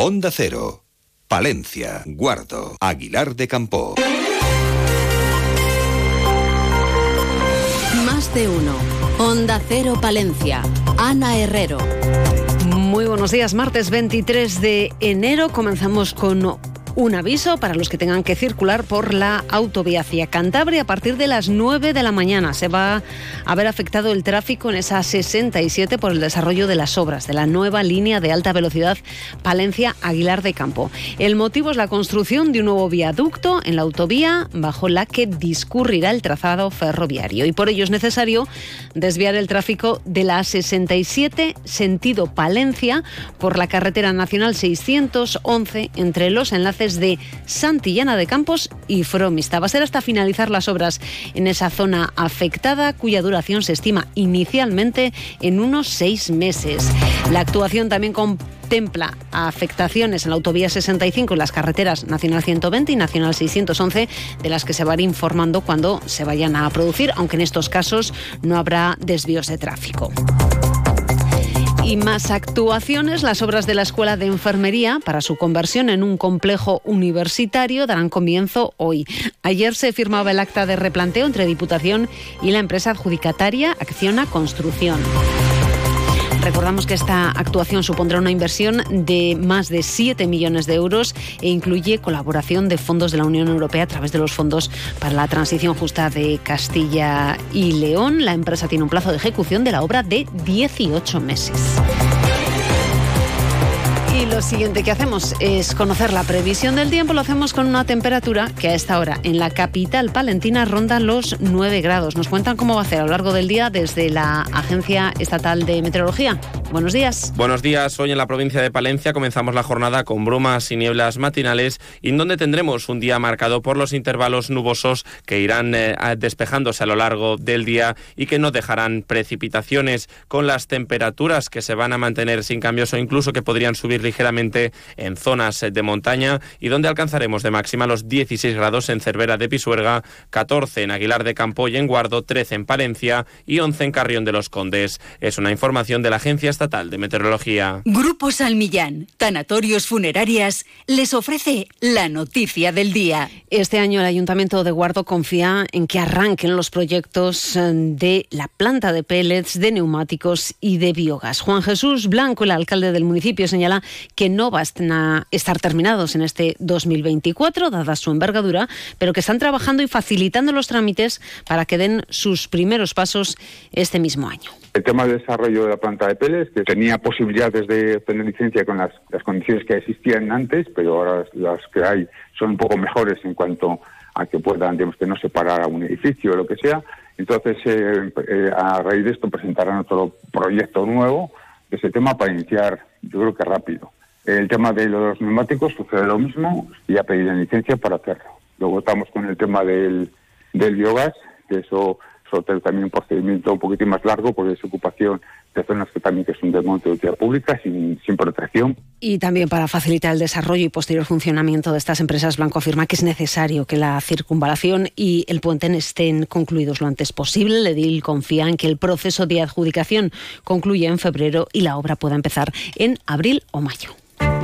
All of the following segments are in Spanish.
Onda Cero, Palencia, Guardo, Aguilar de Campo. Más de uno. Onda Cero Palencia. Ana Herrero. Muy buenos días, martes 23 de enero. Comenzamos con un aviso para los que tengan que circular por la autovía hacia Cantabria a partir de las 9 de la mañana. Se va a ver afectado el tráfico en esa 67 por el desarrollo de las obras de la nueva línea de alta velocidad Palencia-Aguilar de Campo. El motivo es la construcción de un nuevo viaducto en la autovía bajo la que discurrirá el trazado ferroviario y por ello es necesario desviar el tráfico de la 67 sentido Palencia por la carretera nacional 611 entre los enlaces de Santillana de Campos y Fromista. Va a ser hasta finalizar las obras en esa zona afectada, cuya duración se estima inicialmente en unos seis meses. La actuación también contempla afectaciones en la autovía 65 en las carreteras Nacional 120 y Nacional 611, de las que se va a ir informando cuando se vayan a producir, aunque en estos casos no habrá desvíos de tráfico. Y más actuaciones, las obras de la Escuela de Enfermería para su conversión en un complejo universitario darán comienzo hoy. Ayer se firmaba el acta de replanteo entre Diputación y la empresa adjudicataria Acciona Construcción. Recordamos que esta actuación supondrá una inversión de más de 7 millones de euros e incluye colaboración de fondos de la Unión Europea a través de los fondos para la transición justa de Castilla y León. La empresa tiene un plazo de ejecución de la obra de 18 meses. Y lo siguiente que hacemos es conocer la previsión del tiempo. Lo hacemos con una temperatura que a esta hora en la capital palentina ronda los 9 grados. Nos cuentan cómo va a ser a lo largo del día desde la Agencia Estatal de Meteorología. Buenos días. Buenos días. Hoy en la provincia de Palencia comenzamos la jornada con brumas y nieblas matinales en donde tendremos un día marcado por los intervalos nubosos que irán eh, despejándose a lo largo del día y que no dejarán precipitaciones con las temperaturas que se van a mantener sin cambios o incluso que podrían subir ligeramente en zonas de montaña y donde alcanzaremos de máxima los 16 grados en Cervera de Pisuerga, 14 en Aguilar de Campo y en Guardo, 13 en Palencia y 11 en Carrión de los Condes. Es una información de la Agencia Estatal de Meteorología. Grupo Salmillán, Tanatorios Funerarias, les ofrece la noticia del día. Este año el Ayuntamiento de Guardo confía en que arranquen los proyectos eh, de la planta de pellets, de neumáticos y de biogás. Juan Jesús Blanco, el alcalde del municipio, señala que no van a estar terminados en este 2024, dada su envergadura, pero que están trabajando y facilitando los trámites para que den sus primeros pasos este mismo año. El tema del desarrollo de la planta de Peles, que tenía posibilidades de obtener licencia con las, condiciones que existían antes, pero ahora las que hay son un poco mejores en cuanto a que puedan, digamos, que no separar a un edificio o lo que sea. Entonces, eh, eh, a raíz de esto presentarán otro proyecto nuevo de ese tema para iniciar, yo creo que rápido. El tema de los neumáticos sucede lo mismo y ha pedido licencia para hacerlo. Luego estamos con el tema del, del biogás, que eso tener también un procedimiento un poquitín más largo porque es ocupación de zonas que también que son de monte de utilidad pública sin, sin protección. Y también para facilitar el desarrollo y posterior funcionamiento de estas empresas, Blanco afirma que es necesario que la circunvalación y el puente estén concluidos lo antes posible. Ledil confía en que el proceso de adjudicación concluya en febrero y la obra pueda empezar en abril o mayo.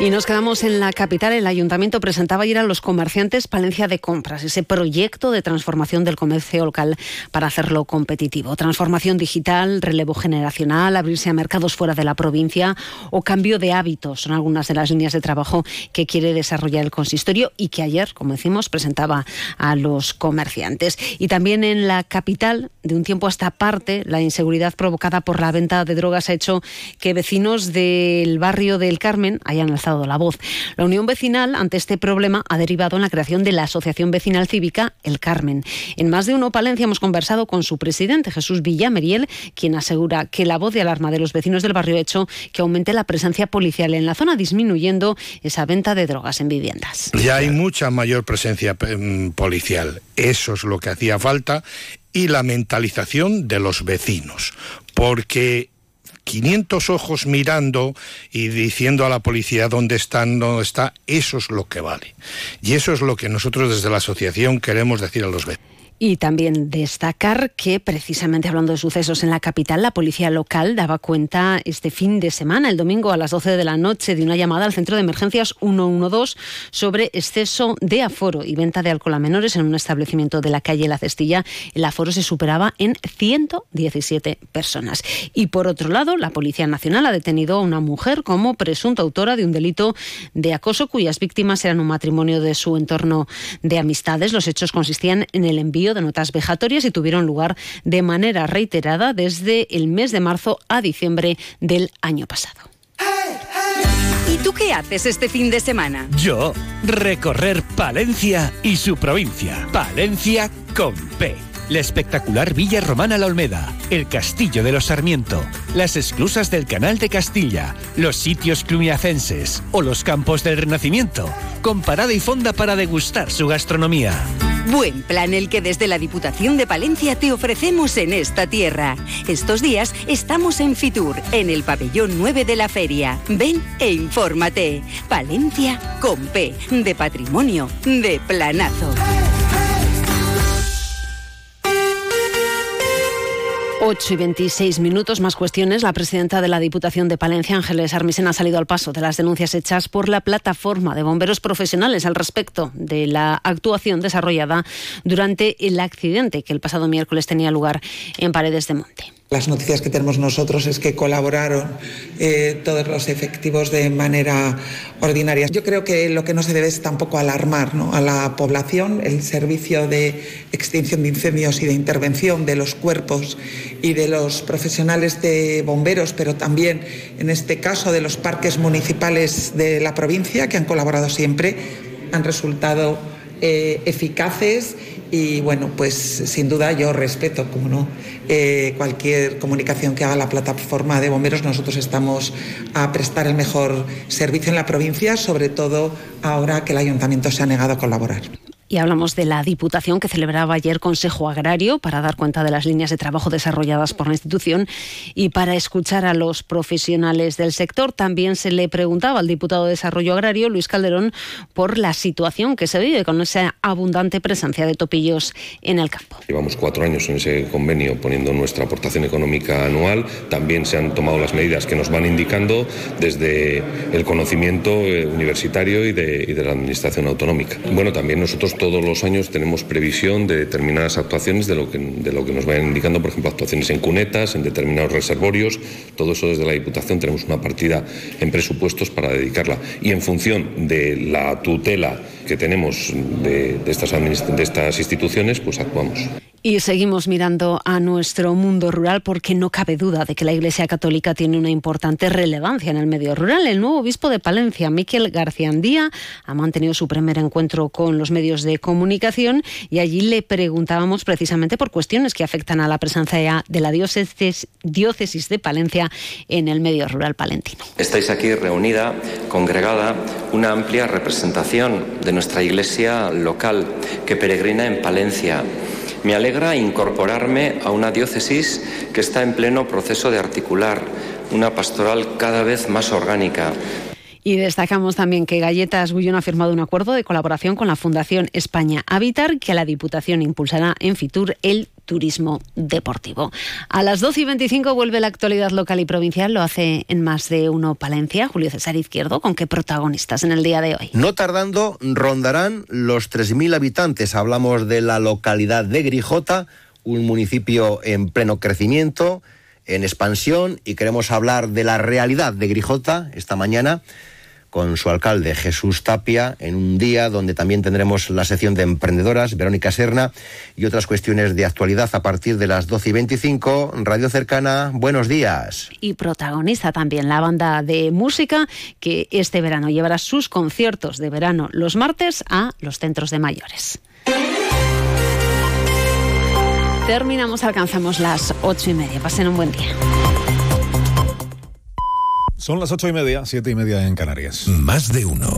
Y nos quedamos en la capital. El ayuntamiento presentaba ayer a los comerciantes Palencia de Compras, ese proyecto de transformación del comercio local para hacerlo competitivo. Transformación digital, relevo generacional, abrirse a mercados fuera de la provincia o cambio de hábitos. Son algunas de las líneas de trabajo que quiere desarrollar el consistorio y que ayer, como decimos, presentaba a los comerciantes. Y también en la capital, de un tiempo a esta parte, la inseguridad provocada por la venta de drogas ha hecho que vecinos del barrio del Carmen hayan alzado la voz. La Unión Vecinal, ante este problema, ha derivado en la creación de la Asociación Vecinal Cívica El Carmen. En más de uno Palencia hemos conversado con su presidente, Jesús Villameriel, quien asegura que la voz de alarma de los vecinos del barrio ha hecho que aumente la presencia policial en la zona, disminuyendo esa venta de drogas en viviendas. Ya hay mucha mayor presencia mm, policial. Eso es lo que hacía falta y la mentalización de los vecinos, porque 500 ojos mirando y diciendo a la policía dónde están, dónde está, eso es lo que vale. Y eso es lo que nosotros desde la asociación queremos decir a los vecinos. Y también destacar que, precisamente hablando de sucesos en la capital, la policía local daba cuenta este fin de semana, el domingo a las 12 de la noche, de una llamada al centro de emergencias 112 sobre exceso de aforo y venta de alcohol a menores en un establecimiento de la calle La Cestilla. El aforo se superaba en 117 personas. Y por otro lado, la Policía Nacional ha detenido a una mujer como presunta autora de un delito de acoso cuyas víctimas eran un matrimonio de su entorno de amistades. Los hechos consistían en el envío de notas vejatorias y tuvieron lugar de manera reiterada desde el mes de marzo a diciembre del año pasado. ¿Y tú qué haces este fin de semana? Yo, recorrer Palencia y su provincia. Palencia con P. La espectacular Villa Romana La Olmeda, el Castillo de los Sarmiento, las esclusas del Canal de Castilla, los sitios cluniacenses o los campos del Renacimiento, con parada y fonda para degustar su gastronomía. Buen plan el que desde la Diputación de Palencia te ofrecemos en esta tierra. Estos días estamos en Fitur, en el pabellón 9 de la feria. Ven e infórmate. Palencia con P, de patrimonio, de planazo. 8 y 26 minutos, más cuestiones. La presidenta de la Diputación de Palencia, Ángeles Armisen, ha salido al paso de las denuncias hechas por la plataforma de bomberos profesionales al respecto de la actuación desarrollada durante el accidente que el pasado miércoles tenía lugar en Paredes de Monte. Las noticias que tenemos nosotros es que colaboraron eh, todos los efectivos de manera ordinaria. Yo creo que lo que no se debe es tampoco alarmar ¿no? a la población. El servicio de extinción de incendios y de intervención de los cuerpos y de los profesionales de bomberos, pero también en este caso de los parques municipales de la provincia, que han colaborado siempre, han resultado eh, eficaces y bueno, pues sin duda yo respeto, como no, eh, cualquier comunicación que haga la plataforma de bomberos. Nosotros estamos a prestar el mejor servicio en la provincia, sobre todo ahora que el ayuntamiento se ha negado a colaborar. Y hablamos de la Diputación que celebraba ayer Consejo Agrario para dar cuenta de las líneas de trabajo desarrolladas por la institución y para escuchar a los profesionales del sector. También se le preguntaba al diputado de Desarrollo Agrario, Luis Calderón, por la situación que se vive con esa abundante presencia de topillos en el campo. Llevamos cuatro años en ese convenio poniendo nuestra aportación económica anual. También se han tomado las medidas que nos van indicando desde el conocimiento eh, universitario y de, y de la Administración autonómica. Bueno, también nosotros todos los años tenemos previsión de determinadas actuaciones de lo que, nos vayan indicando, por ejemplo, actuaciones en cunetas, en determinados reservorios. Todo eso desde la Diputación tenemos una partida en presupuestos para dedicarla. Y en función de la tutela que tenemos de, de estas, de estas instituciones, pues actuamos. Y seguimos mirando a nuestro mundo rural porque no cabe duda de que la Iglesia Católica tiene una importante relevancia en el medio rural. El nuevo obispo de Palencia, Miquel Garciandía, ha mantenido su primer encuentro con los medios de comunicación y allí le preguntábamos precisamente por cuestiones que afectan a la presencia de la diócesis, diócesis de Palencia en el medio rural palentino. Estáis aquí reunida, congregada, una amplia representación de nuestra Iglesia local que peregrina en Palencia. Me alegra incorporarme a una diócesis que está en pleno proceso de articular una pastoral cada vez más orgánica. Y destacamos también que Galletas Bullón ha firmado un acuerdo de colaboración con la Fundación España Habitar, que la Diputación impulsará en Fitur el turismo deportivo. A las 12 y 25 vuelve la actualidad local y provincial, lo hace en más de uno Palencia. Julio César Izquierdo, ¿con qué protagonistas en el día de hoy? No tardando, rondarán los 3.000 habitantes. Hablamos de la localidad de Grijota, un municipio en pleno crecimiento, en expansión, y queremos hablar de la realidad de Grijota esta mañana con su alcalde Jesús Tapia en un día donde también tendremos la sección de emprendedoras, Verónica Serna, y otras cuestiones de actualidad a partir de las 12 y 25. Radio Cercana, buenos días. Y protagoniza también la banda de música que este verano llevará sus conciertos de verano los martes a los centros de mayores. Terminamos, alcanzamos las ocho y media. Pasen un buen día. Son las ocho y media, siete y media en Canarias. Más de uno.